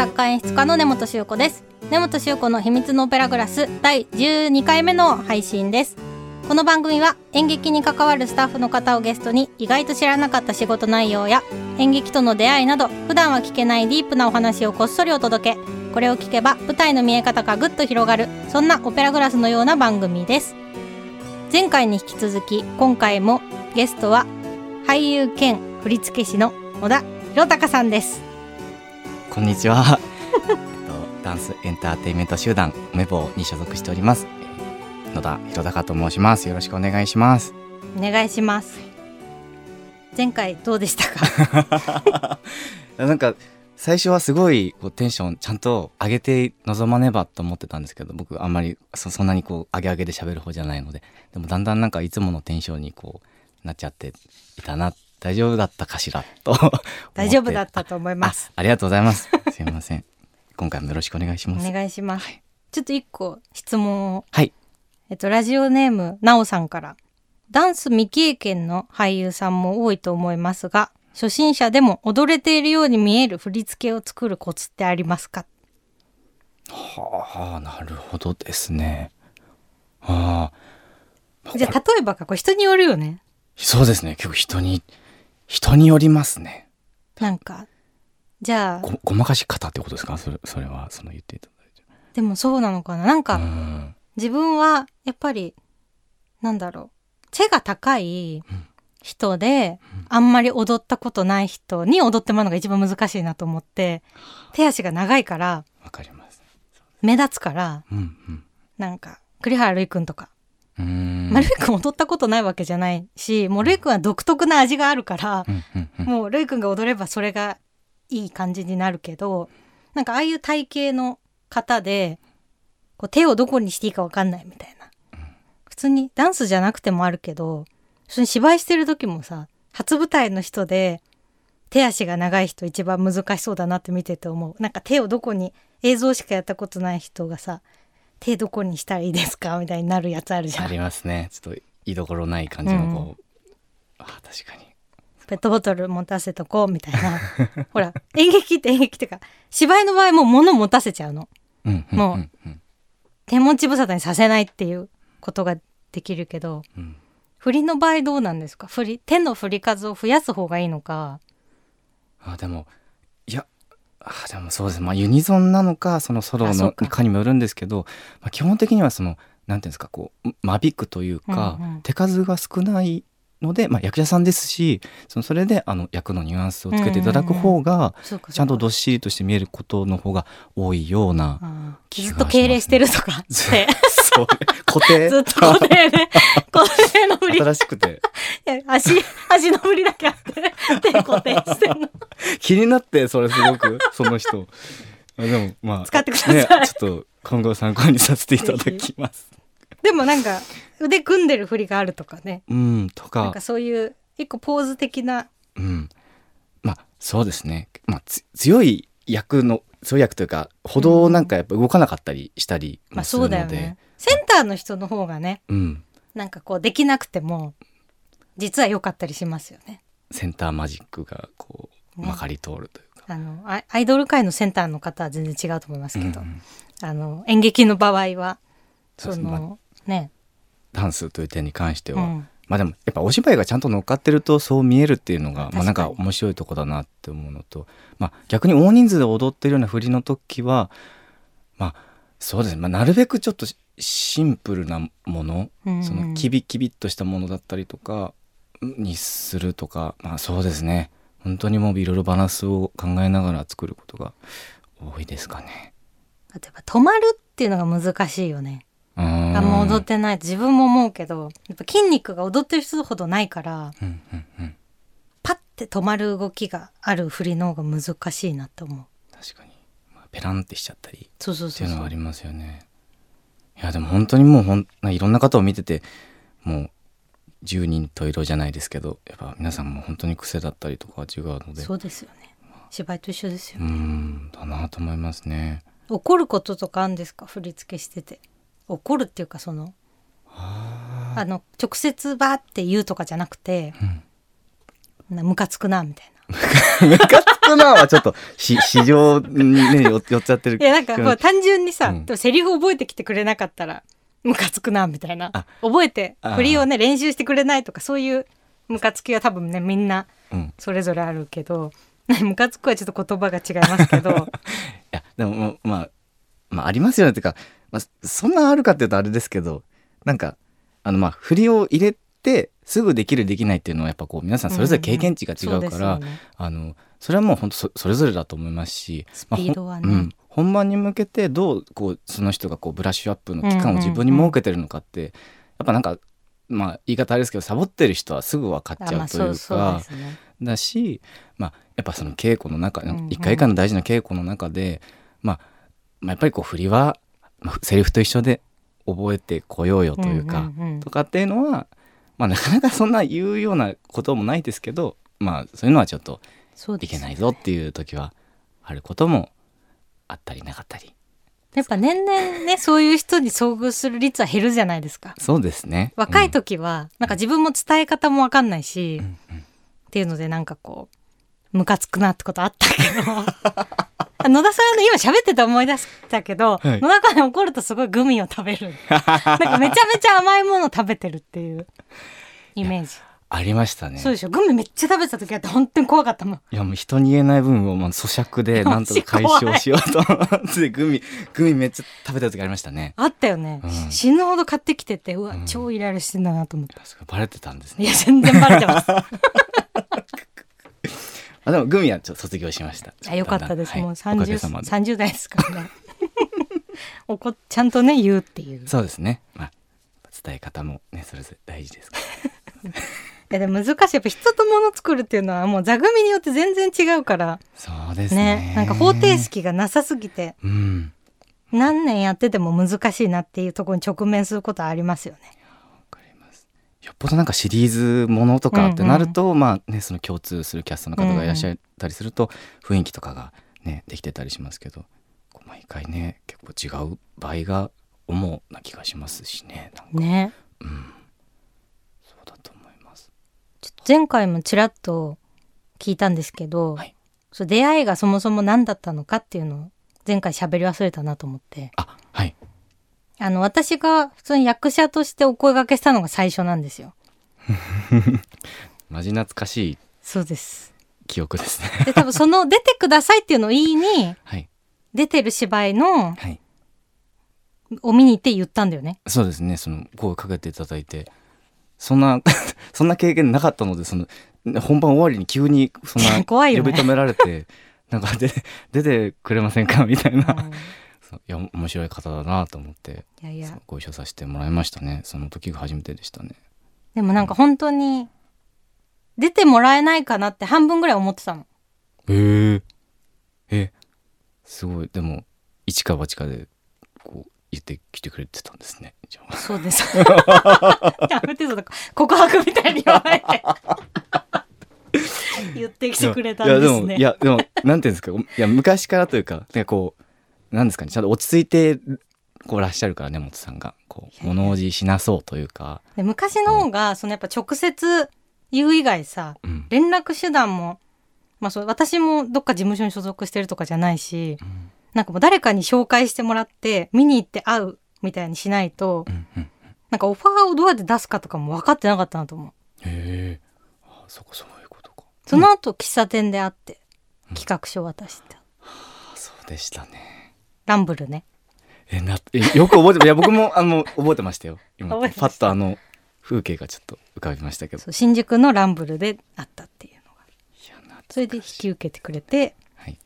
作家演出家の根本修子です。根本修子の秘密のオペラグラス第12回目の配信です。この番組は演劇に関わるスタッフの方をゲストに意外と知らなかった仕事内容や演劇との出会いなど普段は聞けないディープなお話をこっそりお届け。これを聞けば舞台の見え方がぐっと広がるそんなオペラグラスのような番組です。前回に引き続き今回もゲストは俳優兼振付師の小田弘隆さんです。こんにちは。えっとダンスエンターテインメント集団メボに所属しておりますえー野田弘隆と申します。よろしくお願いします。お願いします。前回どうでしたか？なんか最初はすごいこうテンションちゃんと上げて臨まねばと思ってたんですけど僕あんまりそそんなにこう上げ上げで喋る方じゃないのででもだんだんなんかいつものテンションにこうなっちゃっていたな大丈夫だったかしらと 大丈夫だったと思います。あありがとうございます。すいません。今回もよろしくお願いします。お願いします、ちょっと一個質問を。はい。えっとラジオネームなおさんから。ダンス未経験の俳優さんも多いと思いますが初心者でも踊れているように見える振り付けを作るコツってありますか？はあなるほどですね。ああ。じゃあ例えばかこれ人によるよね。そうですね。結構人に人によりますね。なんかじゃあごごまかし方ってことですか？それそれはその言っていただいて。でもそうなのかな？なんか、うん。自分はやっぱりなんだろう背が高い人で、あんまり踊ったことない人に踊ってもらうのが一番難しいなと思って手足が長いからわかります。目立つからうんうん。なんか栗原るいくんとか、まあ、るいくん踊ったことないわけじゃないしもうるいくんは独特な味があるからもうるいくんが踊ればそれがいい感じになるけどなんかああいう体型の方でこう手をどこにしていいかわかんないみたいな、普通にダンスじゃなくてもあるけど普通に芝居してる時もさ初舞台の人で手足が長い人一番難しそうだなって見てて思う。なんか手をどこに映像しかやったことない人がさ手どこにしたらいいですか？みたいになるやつあるじゃん。ありますね。ちょっと居所ない感じのこう、あ確かに。ペットボトル持たせとこうみたいな。ほら演劇って演劇っていうか芝居の場合もう物持たせちゃうの。うんうんもうんうん。手持ち無沙汰にさせないっていうことができるけどうん。振りの場合どうなんですか？振り手の振り数を増やす方がいいのか。あでもいやあでもそうです。まあユニゾンなのかそのソロのか。にもよるんですけど、まあ、基本的にはそのなんていうんですかこう間引くというか、うんうん。手数が少ないので、まあ、役者さんですしそのそれであの役のニュアンスをつけていただく方が、ちゃんとどどっしりとして見えることの方い多いような気がしますね。ずっと敬礼してるとかって。そう。固定？ずっと固定で固定の振り。新しくて。足足の振りだけあって手固定してるの。気になってそれすごくその人。あでもまあ使ってください。ね、ちょっと今後参考にさせていただきますでもなんか腕組んでる振りがあるとかね。うんとか。なんかそういう一個ポーズ的な。うん。まあそうですね。まあつ強い役の強い役というか歩道なんかやっぱ動かなかったりしたりまあそうもするので、だよね。センターの人の方がねうん。なんかこうできなくても実は良かったりしますよね。センターマジックがこうねまかり通るというか、あのアイドル界のセンターの方は全然違うと思いますけど、うんあの演劇の場合はそのね。ダンスという点に関しては、うん。まあでもやっぱお芝居がちゃんと乗っかってるとそう見えるっていうのがまあなんか面白いとこだなって思うのと、まあ、逆に大人数で踊ってるような振りの時はまあそうですね、まあ、なるべくちょっとシシンプルなもの、うんそのキビキビっとしたものだったりとかにするとかまあそうですね。本当にもういろいろバランスを考えながら作ることが多いですかね。例えば止まるっていうのが難しいよねあーあんま踊ってない。と自分も思うけどやっぱ筋肉が踊ってる人ほどないからうんうんうん。パッて止まる動きがある振りの方が難しいなと思う。確かに、まあ、ペランってしちゃったりそうそうってそそういううのはありますよね。いやでも本当にもうほんいろんな方を見ててもう十人十色じゃないですけどやっぱ皆さんも本当に癖だったりとか違うので。そうですよね。芝居と一緒ですようーんだなと思いますね。怒ることとかあるんですか？振り付けしてて怒るっていうかそのあの直接バーって言うとかじゃなくてうん。なムカつくなみたいな。ムカつくなはちょっとし 市場にね寄寄っちゃってるいやなんかこう単純にさ、うん。でもセリフ覚えてきてくれなかったらムカつくなみたいな。あ。覚えて振りをね練習してくれないとかそういうムカつきは多分ねみんなうん。それぞれあるけど ムカつくはちょっと言葉が違いますけど。いやでもまあまあありますよね。っていうか、まあ、そんなあるかっていうとあれですけどなんかあのまあ振りを入れてすぐできるできないっていうのはやっぱこう皆さんそれぞれ経験値が違うから、あのそれはもう本当そそれぞれだと思いますしスピードはね。まあほんうん、本番に向けてどうこうその人がこうブラッシュアップの期間を自分に設けてるのかって、やっぱなんかまあ言い方あれですけどサボってる人はすぐ分かっちあまあゃうというかそうですね。だし、まあ、やっぱその稽古の中うんうん。一回一回の大事な稽古の中で、まあ、まあやっぱりこう振りは、まあ、セリフと一緒で覚えてこようよというか、んんん。とかっていうのは、まあ、なかなかそんな言うようなこともないですけど、まあ、そういうのはちょっといけないぞっていう時はあることもあったりなかったり。やっぱ年々ねそういう人に遭遇する率は減るじゃないですか。そうですね。若い時は、なんか自分も伝え方もわかんないし、うんうん。っていうのでなんかこうムカつくなってことあったけど。あ 野田さんの今喋ってて思い出したけど、はい。野田さん怒るとすごいグミを食べる。なんかめちゃめちゃ甘いもの食べてるっていうイメージ、ありましたね。そうでしょ。グミめっちゃ食べてた時あって本当に怖かったもん。いやもう人に言えない分をまあ咀嚼で なんとか解消しようと思ってグミグミめっちゃ食べた時ありましたね。あったよね、うん。死ぬほど買ってきててうわ、うん。超イライラしてんだなと思ってバレてたんですね。いや全然バレてます あでもグミはちょっと卒業しました。あよかったです、はい。もうおかげ 30, さまで。30代ですからね。怒っちゃんとね言うっていう。そうですね。まあ伝え方もねそれぞれ大事ですから。いやでも難しい。やっぱ人と物作るっていうのはもう座組によって全然違うから。そうですね。ね。なんか方程式がなさすぎて。うん。何年やってても難しいなっていうところに直面することはありますよね。よっぽどなんかシリーズものとかってなると、まあねその共通するキャストの方がいらっしゃったりすると、雰囲気とかがねできてたりしますけど毎回ね結構違う場合が主な気がしますしねなんか。ね。うん。そうだと思います。前回もちらっと聞いたんですけど、はい。そう出会いがそもそも何だったのかっていうのを前回喋り忘れたなと思って。あはいあの私が普通に役者としてお声掛けしたのが最初なんですよ。マジ懐かしい。そうです。記憶ですね。で多分その出てくださいっていうのを言いにはい。出てる芝居のはい。を見に行って言ったんだよね。そうですね。その声かけていただいて。そんな そんな経験なかったのでその本番終わりに急にそんな 呼び止められてなんかで出てくれませんか？みたいな、うんいや面白い方だなと思っていやいや。ご一緒させてもらいましたね。その時が初めてでしたね。でもなんか本当に出てもらえないかなって半分ぐらい思ってたの。へええすごい。でも一か八かでこう言ってきてくれてたんですね。そうです。やめてその告白みたいに言わないで。言ってきてくれたんですね。いやでもいやでもなんていうんですか。いや昔からというかなんかこうなんですかね。ちゃんと落ち着いてこうらっしゃるからね本さんが。こう物おじしなそうというか、で昔の方がそのやっぱ直接言う以外さうん。連絡手段も、まあ、そう私もどっか事務所に所属してるとかじゃないしうん。なんかもう誰かに紹介してもらって見に行って会うみたいにしないとうんうん、なんかオファーをどうやって出すかとかも分かってなかったなと思う。へえ。あそこそういうことか。その後喫茶店で会って企画書渡して、あそうでしたねランブルね。えなえよく覚えていや僕もあの覚えてましたよ。今。パッとあの風景がちょっと浮かびましたけど。新宿のランブルで会ったっていうのが。いやそれで引き受けてくれて。はい。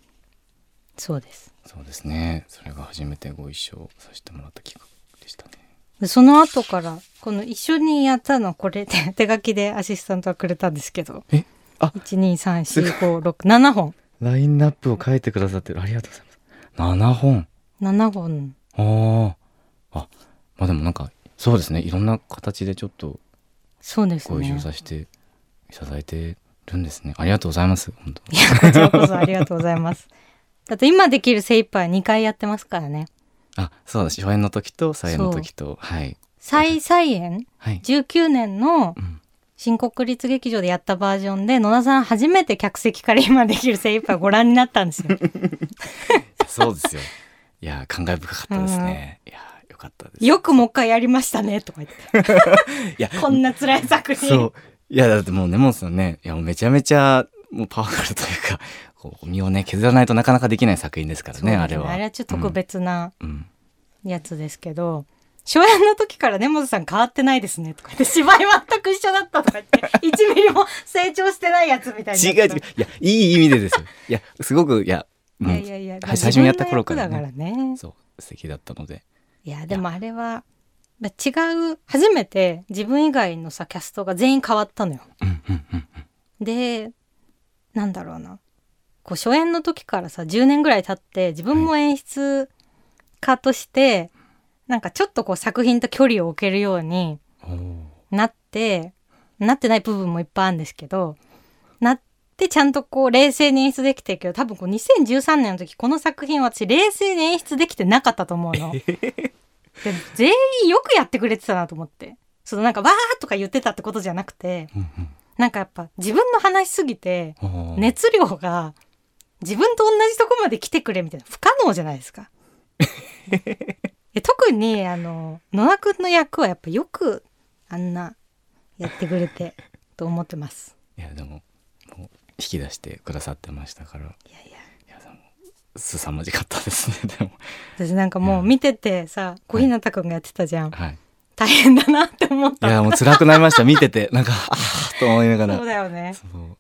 そうです。そうですね。それが初めてご一緒させてもらった企画でしたね。でその後からこの一緒にやったのはこれで 手書きでアシスタントがくれたんですけど。えあ1234567本。ラインナップを書いてくださってる。ありがとうございます。7本7本あー。あまあでもなんかそうですね。いろんな形でちょっとそうですご一緒ねさせていただいてるんですね。ありがとうございます。本当。いやこちらこそありがとうございます。だって今できる精一杯2回やってますからね。あそうだ初演の時と再演の時と。はい。再再演？はい、19年のうん、新国立劇場でやったバージョンで野田さん初めて客席から今できる精一杯ご覧になったんですよ。そうですよいや感慨深かったですね、いやよかったです。よくもう一回やりましたねとか言って。いや こんな辛い作品。そう。いやだってもう根本さんねいやもうめちゃめちゃもうパワフルというかこう身をね削らないとなかなかできない作品ですからそうですね。あれは。あれはちょっと特別なうん。やつですけど、初演の時から根本さん変わってないですねとか言って芝居全く一緒だったとか言って1ミリも成長してないやつみたいに違う違う。いやいい意味でですよ。いやすごくいやいやいやいや、はい最初にやった頃からね。ね。そう素敵だったので。いやでもあれはま違う初めて自分以外のさキャストが全員変わったのよ。うんうんうんでなんだろうな。こう初演の時からさ10年ぐらい経って自分も演出家として、なんかちょっとこう作品と距離を置けるようになってなってない部分もいっぱいあるんですけどなってちゃんとこう冷静に演出できてるけど多分こう2013年の時この作品は私冷静に演出できてなかったと思うの。で全員よくやってくれてたなと思ってそのなんかわーとか言ってたってことじゃなくてうんなんかやっぱ自分の話しすぎて熱量が自分と同じとこまで来てくれみたいな不可能じゃないですか。え特にあの野田くんの役はやっぱよくあんなやってくれてと思ってます。いやでもき出してくださってましたから。いいや。いややでも凄まじかったですね。でも。私なんかもう見ててさ小日向くんがやってたじゃん、はい。大変だなって思った。いやもう辛くなりました見てて。なんかああと思いながら。そうだよね。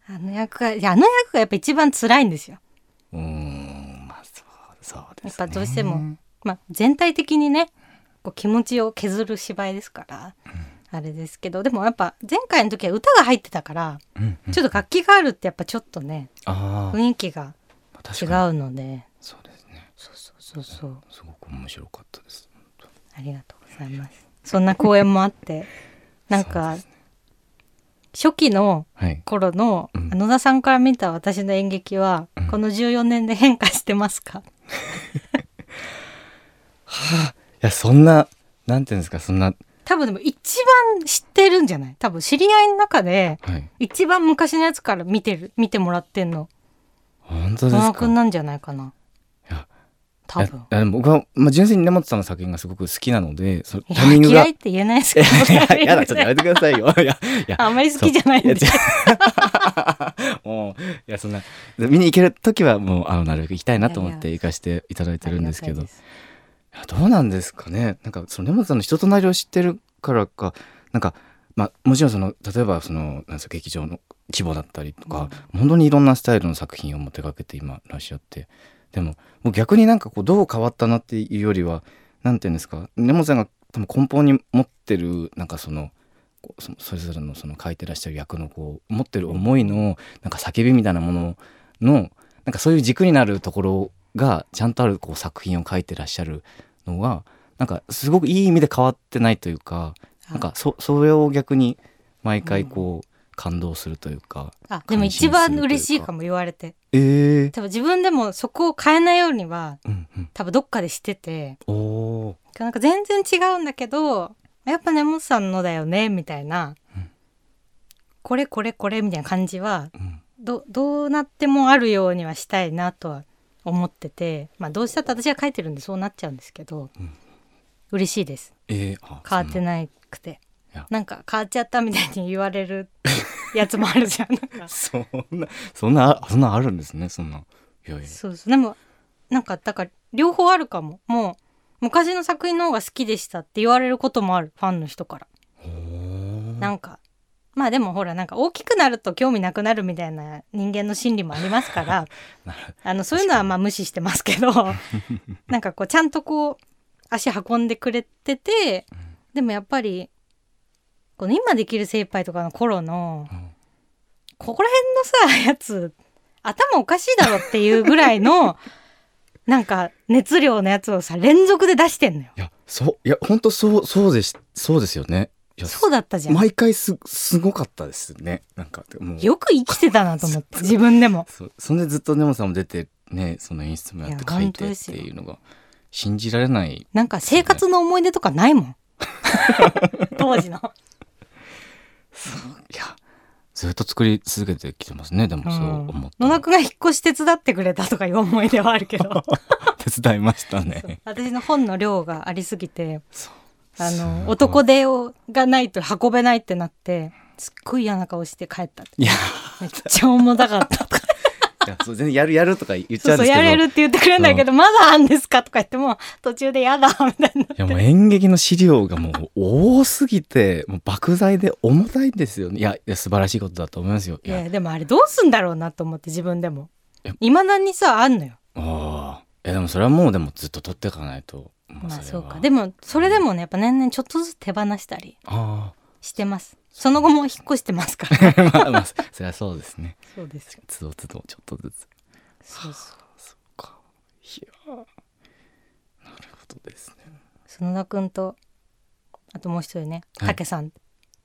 あの役がいやあの役がやっぱ一番辛いんですよ。うーんまあそうそうですね。やっぱどうしてもまあ全体的にねこう気持ちを削る芝居ですから、あれですけどでもやっぱ前回の時は歌が入ってたからうんうんちょっと楽器があるってやっぱちょっとねああ雰囲気が違うので。そうですね。そうそうそうそう。すごく面白かったです。ありがとうございます。そんな公演もあって なんかね。初期のはい頃のうん。野田さんから見た私の演劇は、うん。この14年で変化してますか？いやそんななんていうんですかそんな多分でも一番知ってるんじゃない？多分知り合いの中ではい。一番昔のやつから見てる見てもらってんの。本当ですか？野田くんなんじゃないかな。いや多分。いや僕は、まあ、純粋に根本さんの作品がすごく好きなのでそタイミングがや嫌いって言えないですけど。いややだちょっとやめてくださいよ。いやいやあんまり好きじゃないんで。もういやそんな見に行ける時はもうあのなるべく行きたいなと思って行かせていただいてるんですけど。いやどうなんですかね。なんかその根本さんの人となりを知ってるからかなんかまあもちろんその例えばそのなんですか劇場の規模だったりとか、本当にいろんなスタイルの作品をも手掛けて今らっしゃって。でももう逆になんかこうどう変わったなっていうよりはなんていうんですか根本さんが多分根本に持ってるなんかそのそれぞれのその書いてらっしゃる役のこう持ってる思いのなんか叫びみたいなもののなんかそういう軸になるところがちゃんとあるこう作品を書いてらっしゃるのがなんかすごくいい意味で変わってないというかなんかそそれを逆に毎回こう感動するというか、あでも一番嬉しいかも言われて。ええ多分自分でもそこを変えないようにはうんうん。多分どっかでしてて。おおなんか全然違うんだけどやっぱ根本さんのだよねみたいな、うん。これこれこれみたいな感じはー、うん、どどうなってもあるようにはしたいなとは思っててまあどうしたって私が書いてるんでそうなっちゃうんですけど、うん。嬉しいです。えー、あ変わっていなくて。なんか変わっちゃったみたいに言われるやつもあるじゃん。そんなそんなそんなあるんですねそんな。いやいや。そうそう。でもなんかだから両方あるかも。もう昔の作品の方が好きでしたって言われることもある。ファンの人から。なんかまあでもほらなんか大きくなると興味なくなるみたいな人間の心理もありますから あのそういうのはまあ無視してますけど なんかこうちゃんとこう足運んでくれててでもやっぱりこの今できる精一杯とかの頃のうん。ここら辺のさやつ頭おかしいだろっていうぐらいの なんか熱量のやつをさ連続で出してんのよ。いやそういや本当そうそうですそうですよねそうだったじゃん。毎回すすごかったですね。なんかもう。よく生きてたなと思って 自分でも。そそんでずっと根本さんも出てねその演出もやって書いてっていうのが信じられない。なんか生活の思い出とかないもん。当時の。いやずっと作り続けてきてますねでもそう思った野田くんが引っ越し手伝ってくれたとかいう思い出はあるけど。手伝いましたそう。ね私の本の量がありすぎて。そうあの男手をがないと運べないってなってすっごい嫌な顔して帰ったいや。めっちゃ重たかった。と かいやそう全然やるやるとか言っちゃうんですけど。そうやれるって言ってくれるんだけどまだあんですかとか言っても途中で嫌だみたいな。いやもう演劇の資料がもう多すぎてもう莫大で重たいんですよね。いやいや素晴らしいことだと思いますよ。いいややでもあれどうすんだろうなと思って自分でも。いまだにさあんのよ。ああでもそれはもうでもずっと取っていかないと。もまあそうか。でもそれでもねやっぱ年々ちょっとずつ手放したりあしてます。その後も引っ越してますから。あ まあまあそれはそうですね。そうですつどつどちょっとずつ。そうそう。そっか。いやなるほどですね。園田君とあともう一人ねはい。竹さん、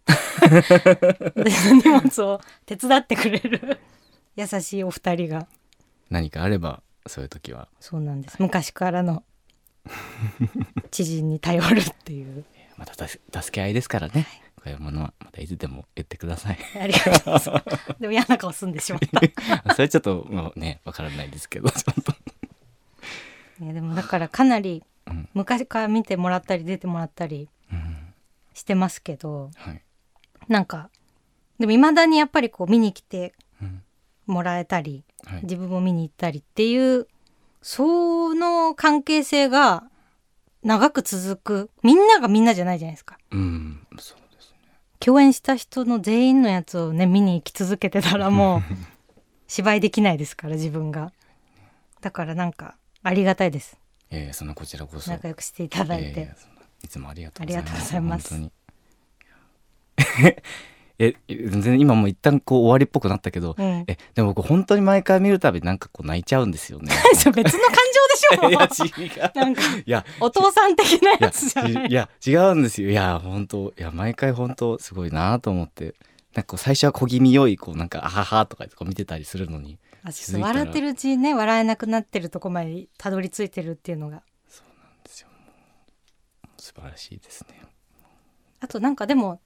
私の荷物を手伝ってくれる優しいお二人が。何かあればそういう時は。そうなんです。昔からの 知人に頼るっていう。また助助け合いですからね。こういうものはまたいつでも言ってください。ありがとうございます。でも嫌な顔すんでしまった。それちょっともうねわからないですけどちょっと。ねでもだからかなりうん。昔から見てもらったり出てもらったりうん。してますけどはい。なんかでも未だにやっぱりこう見に来てうん。もらえたりはい。自分も見に行ったりっていうその関係性が長く続くみんながみんなじゃないじゃないですか。うんそうですね。共演した人の全員のやつをね見に行き続けてたら もう芝居できないですから自分が。だからなんかありがたいです。えー、そのこちらこそ。仲良くしていただいて、えーいつもありがとうございます。ありがとうございます。本当にえ全然今もう一旦こう終わりっぽくなったけど、うん。えでも僕本当に毎回見るたびなんかこう泣いちゃうんですよね。別の感情でしょ。いや違う。なんかいやお父さん的ないややつじゃない。いや違うんですよ。いや本当いや毎回本当すごいなと思って。なんか最初は小気味良いこうなんかあははとかこう見てたりするのに。笑ってるうちにね笑えなくなってるとこまでたどり着いてるっていうのが。ですよ。素晴らしいですね。あとなんかでも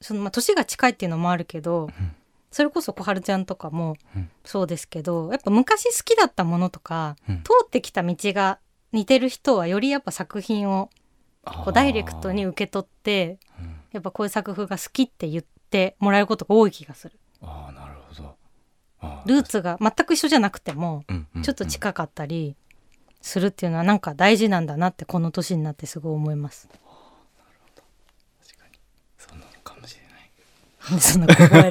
そのまあ年が近いっていうのもあるけど、ん。それこそ小春ちゃんとかもうん。そうですけど、やっぱ昔好きだったものとか、うん。通ってきた道が似てる人はよりやっぱ作品をこうダイレクトに受け取ってやっぱこういう作風が好きって言ってもらえることが多い気がする。あーなるほど。あルーツが全く一緒じゃなくてもちょっと近かったりするっていうのはなんか大事なんだなってこの年になってすごい思います。そうなのかもしれないそんな小声で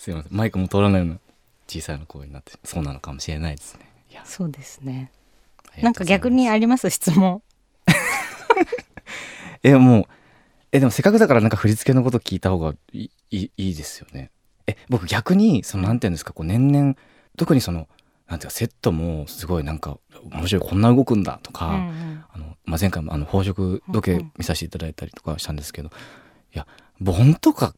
す。いません。マイクも通らないような小さいの声になってそうなのかもしれないですね。いや。そうですね。なんか逆にあります？質問。えもうえでもせっかくだからなんか振り付けのこと聞いた方がいいいいいいですよね。え僕逆にそのなんていうんですかこう年々特にそのなんていうかセットもすごいなんか面白いこんな動くんだとか、うんうん。あのまあ、前回もあの宝飾時うんう計ん。見させていただいたりとかしたんですけど、いや盆とか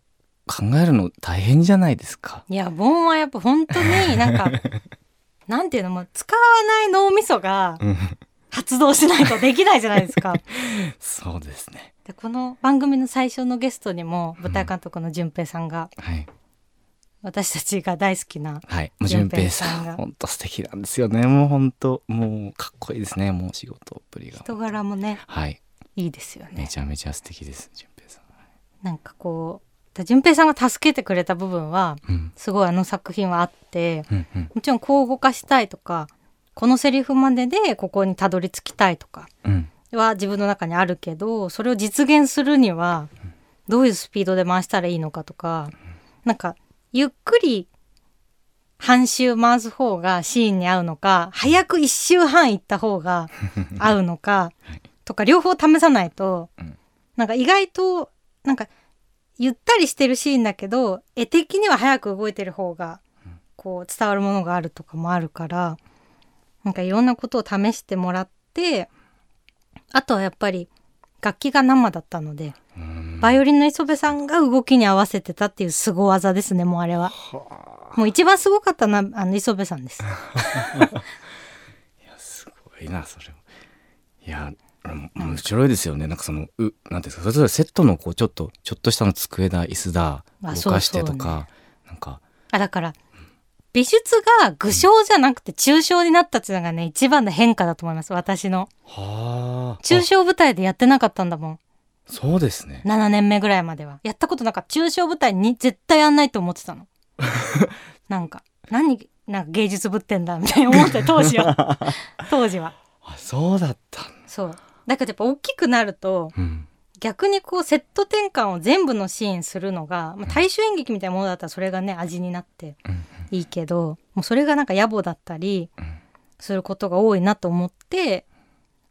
考えるの大変じゃないですか。いや盆はやっぱ本当になんか なんていうのもう使わない脳みそがうん発動しないとできないじゃないですか。そうですね。でこの番組の最初のゲストにも舞台監督の淳平さんがはい私たちが大好きなはい。淳平さんが本当素敵なんですよね。もう本当もうかっこいいですね。もう仕事っぷりが。人柄もねはい。いいですよね。めちゃめちゃ素敵です。淳。なんかこう淳平さんが助けてくれた部分はうん。すごいあの作品はあってうんうん。もちろんこう動かしたいとかこのセリフまででここにたどり着きたいとかうん。は自分の中にあるけどそれを実現するにはどういうスピードで回したらいいのかとかなんかゆっくり半周回す方がシーンに合うのか早く一周半行った方が合うのか とか両方試さないとうん。なんか意外となんかゆったりしてるシーンだけど絵的には早く動いてる方がこう伝わるものがあるとかもあるからなんかいろんなことを試してもらってあとはやっぱり楽器が生だったのでうんバイオリンの磯部さんが動きに合わせてたっていう凄技ですねもうあれは。もう一番すごかったのはあの磯部さんです。いやすごいなそれも。いやうん面白いですよね。なんかそのうなんていうんですか。それぞれセットのこうちょっとちょっとしたの机だ椅子だあ動かしてとか、なんか。あだから美術が具象じゃなくて抽象になったっていうのがね一番の変化だと思います。私の。はあ。抽象舞台でやってなかったんだもん。そうですね。7年目ぐらいまでは。やったことなかった。抽象舞台に絶対やんないと思ってたの。なんか何なんか芸術ぶってんだみたいに思って当時は。当時は。あそうだったんそうだからやっぱ大きくなるとうん。逆にこうセット転換を全部のシーンするのが、まあ、大衆演劇みたいなものだったらそれがね味になってうんいいけどもうそれがなんか野暮だったりうん。することが多いなと思ってやっ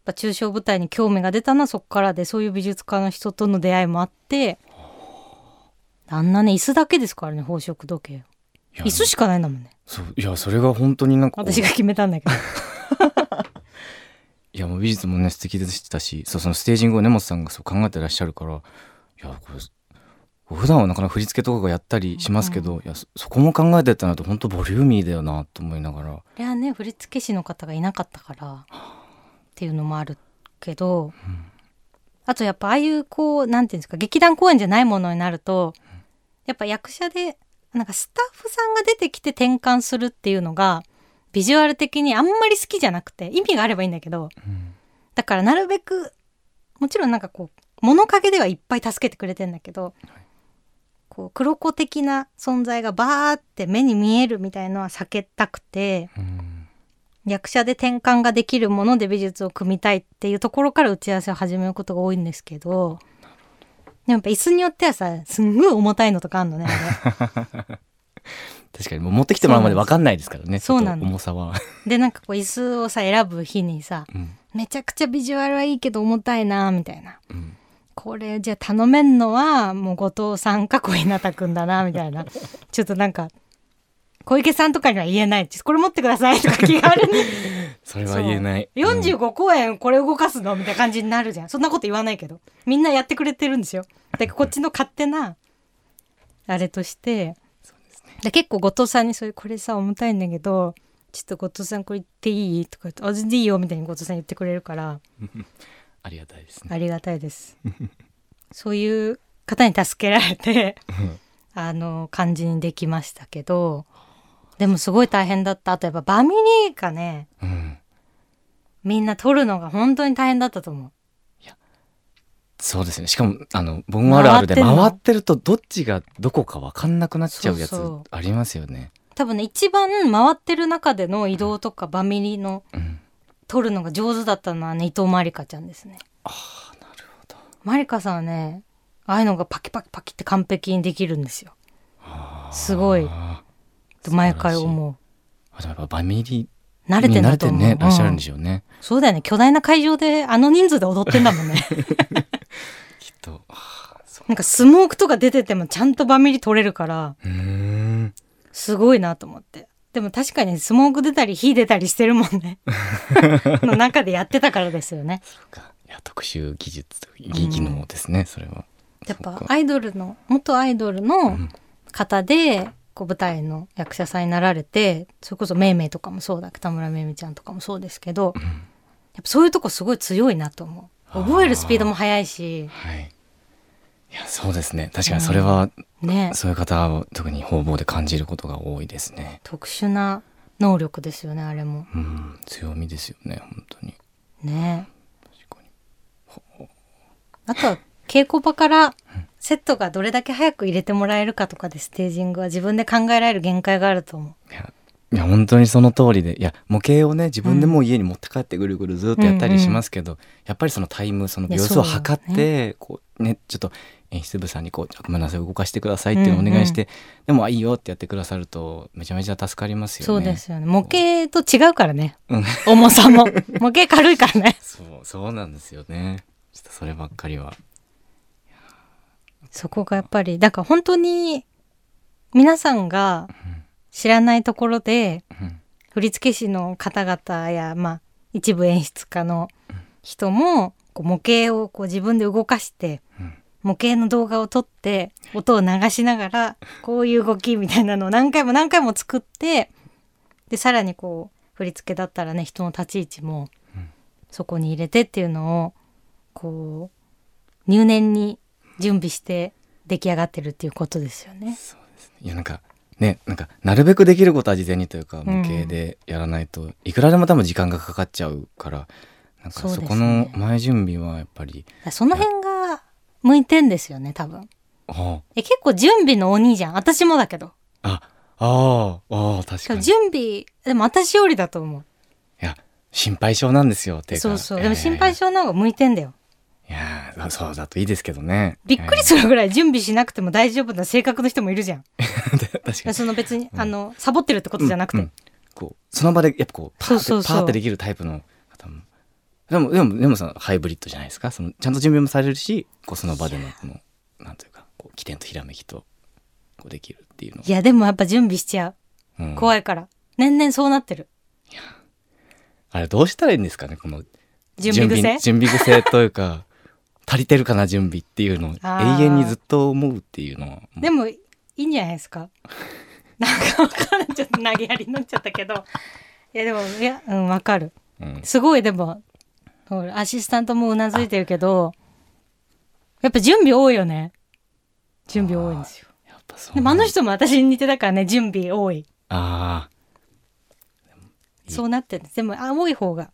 ぱ抽象舞台に興味が出たのはそっからでそういう美術家の人との出会いもあってあんなね椅子だけですからね宝飾時計。椅子しかないんだもんね。そういやそれが本当になんか私が決めたんだけど いやもう美術もね素敵でしたしそうそのステージングを根本さんがそう考えてらっしゃるからいやこれ普段はなかなか振り付けとかがやったりしますけど、いやそそこも考えてったなと本当ボリューミーだよなと思いながら。あれはね振付師の方がいなかったからっていうのもあるけど、あとやっぱああいうこうなんていうんですか劇団公演じゃないものになるとやっぱ役者でなんかスタッフさんが出てきて転換するっていうのがビジュアル的にあんまり好きじゃなくて意味があればいいんだけどうん。だからなるべくもちろんなんかこう物陰ではいっぱい助けてくれてんだけど、こう黒子的な存在がバーって目に見えるみたいのは避けたくてうん。役者で転換ができるもので美術を組みたいっていうところから打ち合わせを始めることが多いんですけど。でもやっぱ椅子によってはさすんごい重たいのとかあんのねあれ 確かにもう持ってきてもらうまで分かんないですからねそうなのちょっと重さは、でなんかこう椅子をさ選ぶ日にさうん。めちゃくちゃビジュアルはいいけど重たいなみたいな。うん。これじゃあ頼めんのはもう後藤さんか小日向くんだなみたいな。ちょっとなんか小池さんとかには言えないこれ持ってくださいとか気軽に。それは言えない。そう。45公演これ動かすの？みたいな感じになるじゃん。そんなこと言わないけど。みんなやってくれてるんですよ。でこっちの勝手なあれとしてで結構後藤さんにそれこれさ重たいんだけどちょっと後藤さんこれ言っていい？とか言って「あ全然いいよ」みたいに後藤さん言ってくれるから。ありがたいですね。ありがたいです。そういう方に助けられて あの感じにできましたけどでもすごい大変だった。あとやっぱバミリがねうん。みんな撮るのが本当に大変だったと思うそうですね。しかもあのボンあるあるで回ってるとどっちがどこか分かんなくなっちゃうやつありますよね。多分ね一番回ってる中での移動とかバミリのうん。撮るのが上手だったのはね伊藤まりかちゃんですね。ああなるほど。まりかさんはねああいうのがパキパキパキって完璧にできるんですよ。すごい。毎回思う。ーあでもやっぱバミリ慣れてに慣れてんだと思うねらっしゃるんうんでしょうね、そうだよね。巨大な会場であの人数で踊ってんだもんね と。なんかスモークとか出ててもちゃんとバミリ撮れるからすごいなと思って。でも確かにスモーク出たり火出たりしてるもんね。の中でやってたからですよね。そうか。いや特殊技術と技技能ですね、それは。やっぱアイドルの元アイドルのん。方でこう舞台の役者さんになられてそれこそめいめいとかもそうだ北村めいめいちゃんとかもそうですけど、やっぱそういうとこすごい強いなと思う覚えるスピードも速いし。はい。いやそうですね。確かにそれは、ね。そういう方は特に方々で感じることが多いですね。特殊な能力ですよねあれも。うん強みですよね本当に。ね。確かに。あとは稽古場からセットがどれだけ早く入れてもらえるかとかでステージングは自分で考えられる限界があると思ういや本当にその通りで。いや模型をね自分でもう家に持って帰ってぐるぐるずっとやったりしますけど、やっぱりそのタイムその秒数を測って、こうねちょっと演出部さんにこう「ごめんなさい動かしてください」っていうのをお願いして、でもあいいよってやってくださるとめちゃめちゃ助かりますよね。そうですよね。模型と違うからね。うん。重さも。模型軽いからね。そうそうなんですよね。ちょっとそればっかりは。そこがやっぱりだから本当に皆さんが知らないところでうん。振付師の方々や、まあ、一部演出家の人もこう模型をこう自分で動かしてうん。模型の動画を撮って音を流しながらこういう動きみたいなのを何回も何回も作ってでさらにこう振り付けだったらね人の立ち位置もうん。そこに入れてっていうのをこう入念に準備して出来上がってるっていうことですよね。いやなんかねなんかなるべくできることは事前にというか無形でやらないと、いくらでも多分時間がかかっちゃうからなんかそこの前準備はやっぱりその辺が向いてんですよね多分。あえ結構準備の鬼じゃん私もだけど。あああああ確しかにい準備でも私よりだと思う。や心配性なんですよっていうかそうそうでも心配性の方が向いてんだよ。いやーそうだといいですけどね。びっくりするぐらい準備しなくても大丈夫な性格の人もいるじゃん。確かに。その別に、うん。あのサボってるってことじゃなくて。うんうん。こうその場でやっぱこうパーってそうパーってできるタイプの方も。でもでもでもさハイブリッドじゃないですか。そのちゃんと準備もされるしこうその場でのこのなんというかこう起点とひらめきとこうできるっていうのいやでもやっぱ準備しちゃう。うん。怖いから。年々そうなってる。あれどうしたらいいんですかねこの準備癖？準備癖というか足りてるかな準備っていうのを永遠にずっと思うっていうのはでもいいんじゃないですか？なんかわかるちょっと投げやりになっちゃったけど。いやでもいやうんわかる。うんすごいでもアシスタントもうなずいてるけどやっぱ準備多いよね。準備多いんですよ。やっぱそうでもあの人も私に似てたからね準備多い。あいいそうなってるんです。でもあ多い方が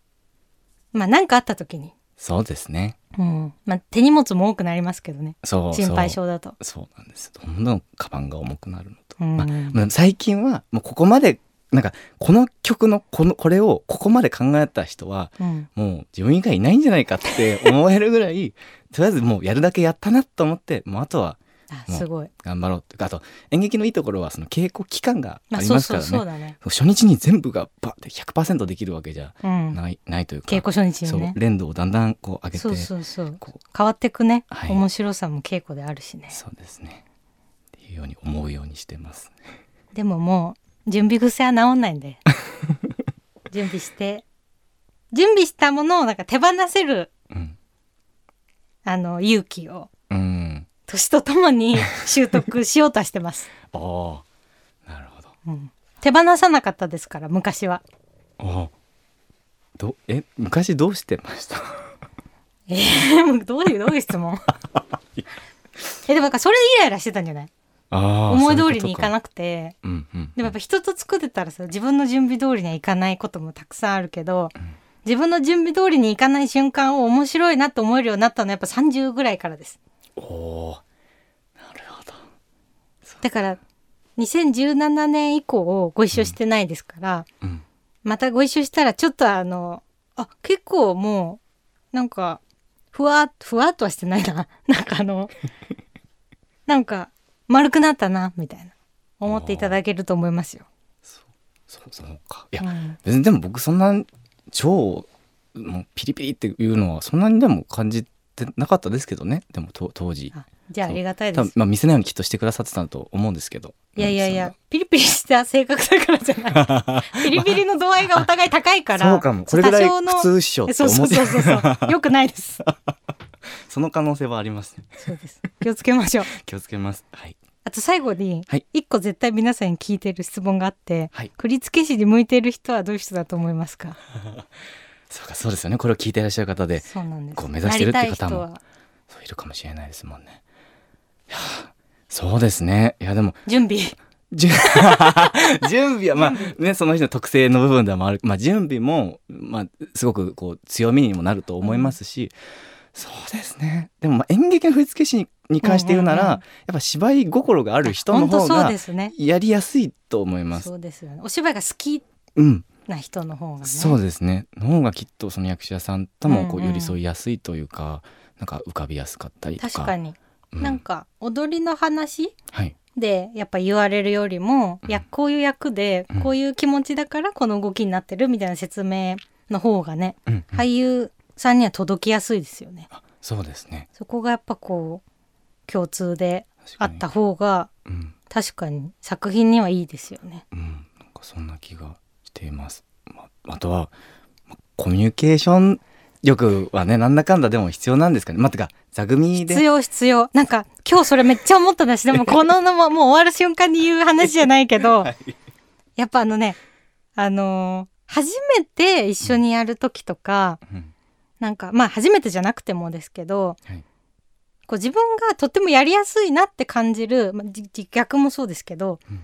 まあ何かあった時に、ーそうですねうん、まあ手荷物も多くなりますけどね。そう心配性だと。そうなんですどんどんカバンが重くなるのと、うんまあまあ最近はもうここまでなんかこの曲のこのこれをここまで考えた人はうん。もう自分以外いないんじゃないかって思えるぐらいとりあえずもうやるだけやったなと思ってもうあとはあすごい。頑張ろうってあと演劇のいいところはその稽古期間があまありますからねね。初日に全部がバッて100%できるわけじゃうん。ない,、ないというか稽古初日そうにね。連動をだんだんこう上げてそうそうそう。こう変わってくね、はい面白さも稽古であるしね。そうですねっていうように思うようにしてますでももう準備癖は治んないんで 準備して準備したものをなんか手放せるうんあの勇気をうん年とともに 習得しようとはしてます、ああなるほど。うん、手放さなかったですから昔は。ああ。どえ昔どうしてました？えー、もうどういうどういう質問？えでもなんかそれでイライラしてたんじゃない？ああ思い通りにいかいなくて。うんうんでもやっぱ人と作ってたらさ自分の準備通りにはいかないこともたくさんあるけど、自分の準備通りにいかない瞬間を面白いなと思えるようになったのはやっぱ30ぐらいからですおおなるほど。だから2017年以降ご一緒してないですから、うん。またご一緒したらちょっとあのあ結構もうなんかふわっふわっとはしてないな。なんかあの なんか丸くなったなみたいな。思っていただけると思いますよ。そうそうか。いや、うん。別にでも僕そんな超もうピリピリっていうのはそんなにでも感じてなかったですけどねでもと当時あじゃあありがたいです。多分まあ見せないようにきっとしてくださってたと思うんですけどいやいやいや、ピリピリした性格だからじゃない。ピリピリの度合いがお互い高いから。そうかもこれぐらい普通っしょってそうそう思ってそうそうそう。よくないです。その可能性はありますねそうです。気をつけましょう。気をつけますはいあと最後にはい、一個絶対皆さんに聞いてる質問があって、はい振付師に向いてる人はどういう人だと思いますか？そうかそうですよねこれを聞いていらっしゃる方で。こう目指してるって方もそういるかもしれないですもんねいやそうですねいやでも準備。準 準備はまあねその人の特性の部分でもある、まあ、準備も、まあ、すごくこう強みにもなると思いますし、そうですねでもまあ演劇の振付師にに関して言うなら、やっぱ芝居心がある人の方がですね。やりやすいと思います。そうですよね。お芝居が好きうん、な人の方がね。そうですね。の方がきっとその役者さんともこうんうん。う寄り添いやすいというか、なんか浮かびやすかったりとか。確かに。うん。なんか踊りの話はい。でやっぱ言われるよりも、うん。いやこういう役でうん。こういう気持ちだからこの動きになってるみたいな説明の方がね、うんうん。俳優さんには届きやすいですよね。そうですね。そこがやっぱこう共通で確かに。あった方がうん。確かに作品にはいいですよね。うん、なんかそんな気がしています。まあとはまコミュニケーション力はねなんだかんだでも必要なんですかね。まあ、てか座組で必要必要。なんか今日それめっちゃ思っただしでもこののももう終わる瞬間に言う話じゃないけど、やっぱあのねあのー初めて一緒にやる時とか、うんなんかまあ初めてじゃなくてもですけど、はいこう自分がとってもやりやすいなって感じる、まあ、逆もそうですけど、うん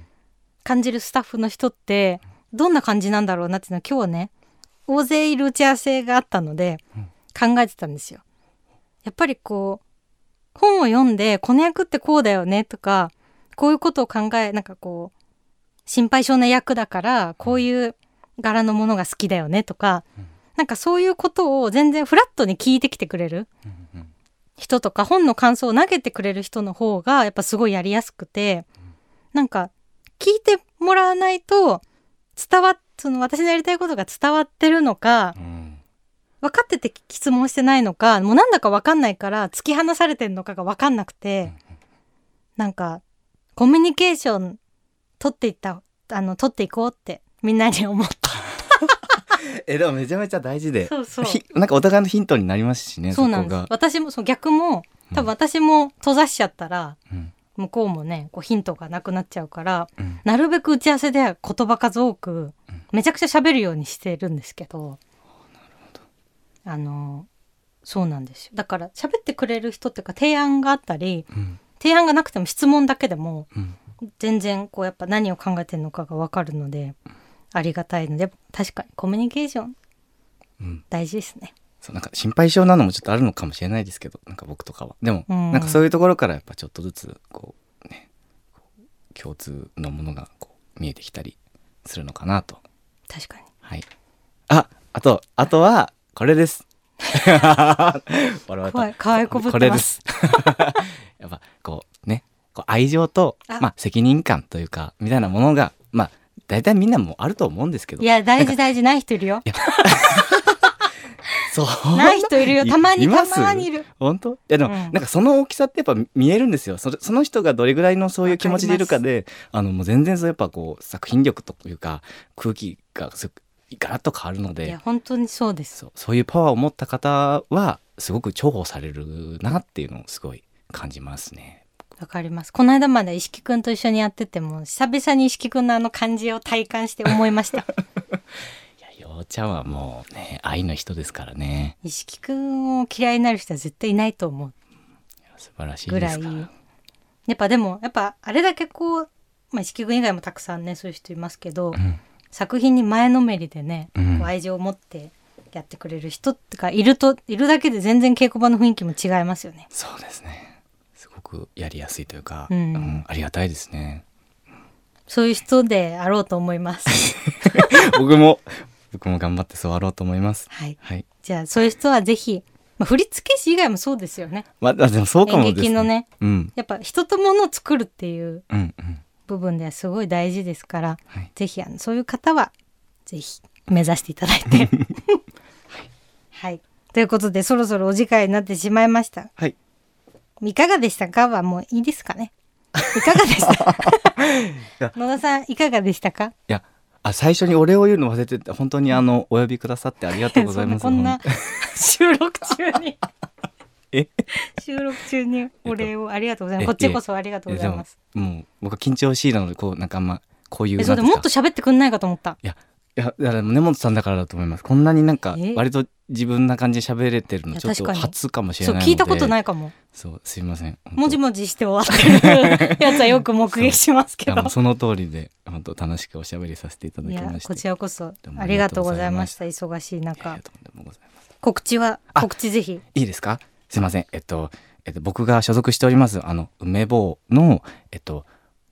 感じるスタッフの人ってどんな感じなんだろうなっていうのは今日はね大勢いる打ち合わせがあったのでうん。考えてたんですよ。やっぱりこう本を読んでこの役ってこうだよねとかこういうことを考えなんかこう心配性な役だからこういう柄のものが好きだよねとか、うん。なんかそういうことを全然フラットに聞いてきてくれる人とか本の感想を投げてくれる人の方がやっぱすごいやりやすくてなんか聞いてもらわないと伝わっその私のやりたいことが伝わってるのかうん分かってて質問してないのかもうなんだか分かんないから突き放されてるのかが分かんなくてなんかコミュニケーション取っていったあの取っていこうってみんなに思った。えでもめちゃめちゃ大事で。そうそう。ひなんかお互いのヒントになりますしねそうなんです。こが、私もそう逆も多分私も閉ざしちゃったらうん向こうもねこうヒントがなくなっちゃうからうん。なるべく打ち合わせでは言葉数多くめちゃくちゃ喋るようにしてるんですけどあのそうなんですよ。だから喋ってくれる人っていうか提案があったりうん。提案がなくても質問だけでもうん。全然こうやっぱ何を考えてるのかが分かるのでありがたいので確かにコミュニケーションうん。大事ですね。そうなんか心配性なのもちょっとあるのかもしれないですけどなんか僕とかは。でも、うん。なんかそういうところからやっぱちょっとずつこうね共通のものがこう見えてきたりするのかなと。確かに。はい。ああとあとはこれです。笑われた怖い可こぶってまこれです。す やっぱこうねこう愛情とあ。まあ責任感というかみたいなものがまあ大体みんなもあると思うんですけど。いや大事大事ない人いるよない人いるよ。たまにたいまにいる。本当？いやでも、うん。なんかその大きさってやっぱ見えるんですよ。その人がどれぐらいのそういう気持ちでいるかであのもう全然そうやっぱこう作品力というか空気がすガラッと変わるのいでや本当にそうです。そうそういうパワーを持った方はすごく重宝されるなっていうのをすごい感じますね。わかります。この間まで石木くんと一緒にやってても久々に石木くんのあの感じを体感して思いました いやようちゃんはもうね愛の人ですからね。石木くんを嫌いになる人は絶対いないと思う。素晴らしいぐらい。やっぱでもやっぱあれだけこう、まあ、石木くん以外もたくさんねそういう人いますけど、うん。作品に前のめりでね、うん。愛情を持ってやってくれる人とかいるといるだけで全然稽古場の雰囲気も違いますよね。そうですね。すごくやりやすいというか、うんありがたいですね。そういう人であろうと思います。僕も僕も頑張ってそうあろうと思いますはい。はいじゃあそういう人はぜひ、まあ、振付師以外もそうですよね。まあでもそうかも演ですね劇のね、うんやっぱ人と物を作るっていううんうん部分ではすごい大事ですから、はいぜひあのそういう方はぜひ目指していただいて。はい。ということでそろそろお時間になってしまいました。はいいかがでしたか？はもういいですかね？いかがでした？や野田さんいかがでしたか？いやあ最初にお礼を言うの忘れてて本当にあのお呼びくださってありがとうございます。こんな収録中に。え？収録中にお礼をありがとうございます。えこっちこそありがとうございます。ももう僕は緊張しいなのでこうなんかあんまこういうもっと喋ってくんないかと思った。いやいやだから根本さんだからだと思います。こんなになんかえ？割と自分な感じで喋れてるのちょっと初かもしれそうないので。聞いたことないいかも。そうすいません。もじももじして終わってる。やつはよく目撃しますけど。その通りで本当楽しくおしゃべりさせていただきまして。こちらこそ。ありがとうございました。忙しい中。告知は？あ告知ぜひ。いいですか？すいません。えっと、えっと、僕が所属しておりますあの梅坊のえっと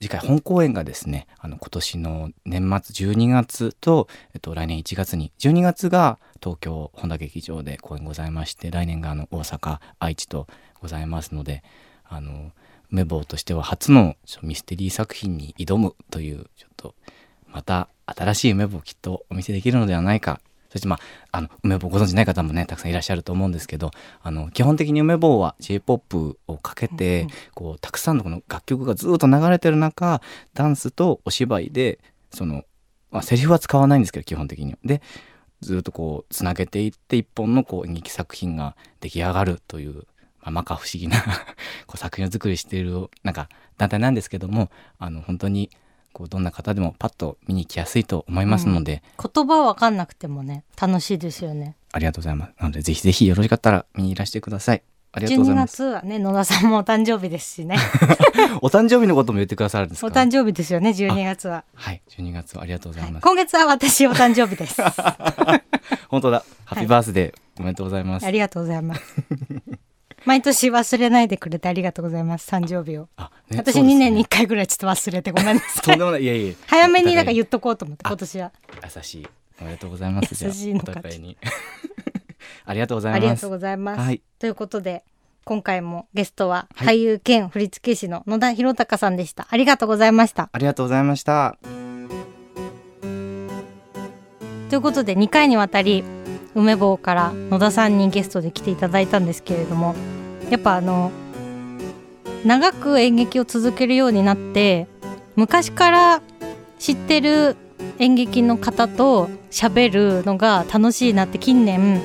次回本公演がですねあの今年の年末12月と、えっと、来年1月に12月が東京本田劇場で公演ございまして来年があの大阪愛知とございますのであの梅坊としては初のミステリー作品に挑むというちょっとまた新しい梅坊をきっとお見せできるのではないかそしてまああの梅坊ご存知ない方もねたくさんいらっしゃると思うんですけどあの基本的に梅坊は j p o p をかけて、うんうんこうたくさんのこの楽曲がずっと流れてる中ダンスとお芝居でその、まあ、セリフは使わないんですけど基本的には。でずっとこうつなげていって一本のこう演劇作品が出来上がるという、まあ、摩訶不思議な こう作品を作りしているなんか団体なんですけどもあの本当にこうどんな方でもパッと見に来やすいと思いますので、言葉わかんなくてもね楽しいですよね。ありがとうございます。なのでぜひぜひよろしかったら見にいらしてください。ありがとうござい12ます。月はね野田さんもお誕生日ですしね。お誕生日のことも言ってくださるんですか？お誕生日ですよね12月は、はい12月ありがとうございます、今月は私お誕生日です。本当だ。ハッピーバースデー、おめでとうございます。ありがとうございます毎年忘れないでくれてありがとうございます。誕生日をあ、ね私2そうですね。年に1回ぐらいちょっと忘れてごめんなさい。とんでもない。いやいや早めになんかお言っとこうと思ってあ今年は。優しい。おめでとうございます。優しいのか。お互いに。ありがとうございます。ありがとうございます、はい。ということで今回もゲストははい。俳優兼振付師の野田博隆さんでした。ありがとうございました。ありがとうございました。ということで2回にわたり梅坊から野田さんにゲストで来ていただいたんですけれどもやっぱあの長く演劇を続けるようになって昔から知ってる演劇の方と喋るのが楽しいなって近年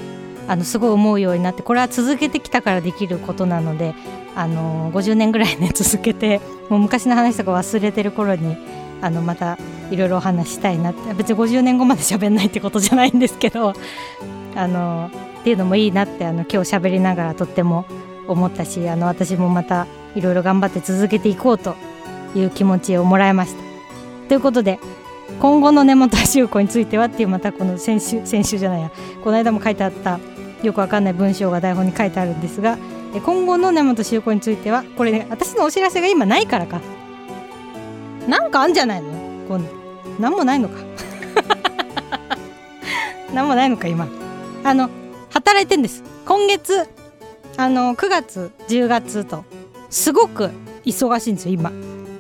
あのすごい思うようになってこれは続けてきたからできることなのであの50年ぐらいね 続けてもう昔の話とか忘れてる頃にあのまたいろいろお話したいなって。別に50年後まで喋んないってことじゃないんですけどあのっていうのもいいなってあの今日喋りながらとっても思ったしあの私もまたいろいろ頑張って続けていこうという気持ちをもらいました。ということで今後の根本修子についてはっていうまたこの先週先週じゃないや。この間も書いてあったよくわかんない文章が台本に書いてあるんですが今後の根本修子についてはこれね私のお知らせが今ないからか。なんかあんじゃないの？こうなんもないのか。なんもないのか今。あの働いてんです。今月あの9月10月とすごく忙しいんですよ今。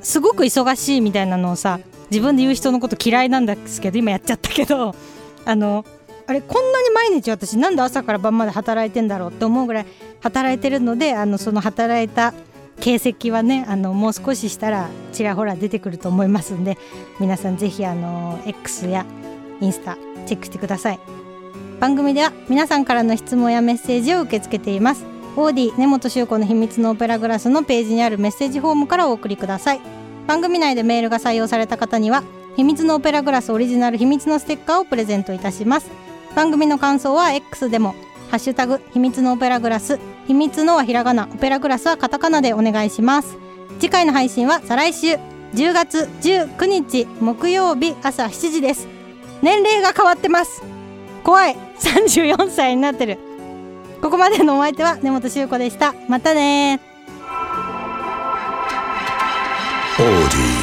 すごく忙しいみたいなのをさ自分で言う人のこと嫌いなんですけど今やっちゃったけど あのあれこんなに毎日私なんで朝から晩まで働いてんだろうって思うぐらい働いてるのであのその働いた形跡はねあのもう少ししたらちらほら出てくると思いますんで皆さんぜひあの X やインスタチェックしてください。番組では皆さんからの質問やメッセージを受け付けています。オーディ根本修子の秘密のオペラグラスのページにあるメッセージフォームからお送りください。番組内でメールが採用された方には秘密のオペラグラスオリジナル秘密のステッカーをプレゼントいたします。番組の感想は X でもハッシュタグ秘密のオペラグラス秘密のはひらがなオペラグラスはカタカナでお願いします。次回の配信は再来週10月19日木曜日朝7時です。年齢が変わってます。怖い。34歳になってる。ここまでのお相手は根本修子でしたまたね Audi.